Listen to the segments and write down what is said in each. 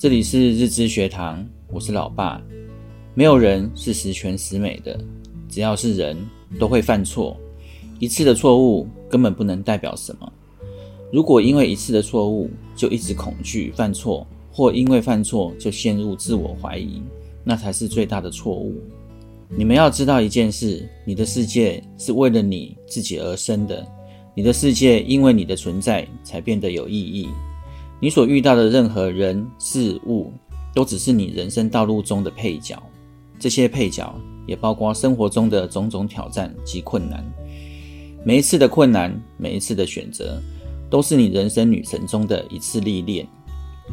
这里是日知学堂，我是老爸。没有人是十全十美的，只要是人都会犯错。一次的错误根本不能代表什么。如果因为一次的错误就一直恐惧犯错，或因为犯错就陷入自我怀疑，那才是最大的错误。你们要知道一件事：你的世界是为了你自己而生的，你的世界因为你的存在才变得有意义。你所遇到的任何人事物，都只是你人生道路中的配角。这些配角也包括生活中的种种挑战及困难。每一次的困难，每一次的选择，都是你人生旅程中的一次历练。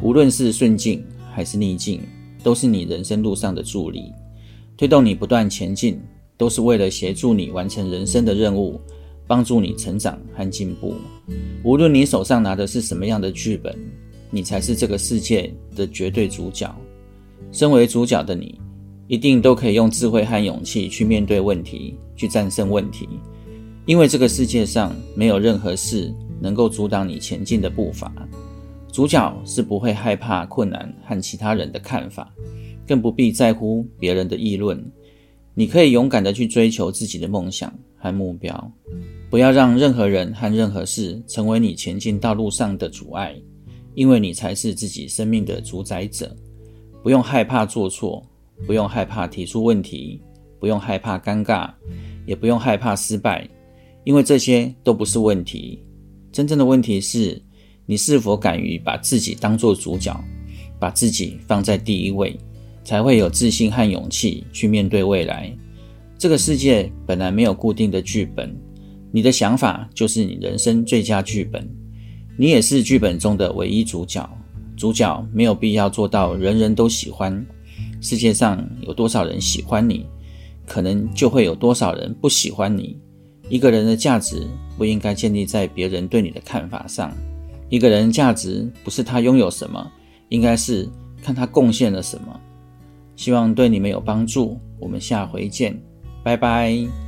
无论是顺境还是逆境，都是你人生路上的助力，推动你不断前进，都是为了协助你完成人生的任务。帮助你成长和进步。无论你手上拿的是什么样的剧本，你才是这个世界的绝对主角。身为主角的你，一定都可以用智慧和勇气去面对问题，去战胜问题。因为这个世界上没有任何事能够阻挡你前进的步伐。主角是不会害怕困难和其他人的看法，更不必在乎别人的议论。你可以勇敢地去追求自己的梦想和目标。不要让任何人和任何事成为你前进道路上的阻碍，因为你才是自己生命的主宰者。不用害怕做错，不用害怕提出问题，不用害怕尴尬，也不用害怕失败，因为这些都不是问题。真正的问题是你是否敢于把自己当作主角，把自己放在第一位，才会有自信和勇气去面对未来。这个世界本来没有固定的剧本。你的想法就是你人生最佳剧本，你也是剧本中的唯一主角。主角没有必要做到人人都喜欢。世界上有多少人喜欢你，可能就会有多少人不喜欢你。一个人的价值不应该建立在别人对你的看法上。一个人价值不是他拥有什么，应该是看他贡献了什么。希望对你们有帮助。我们下回见，拜拜。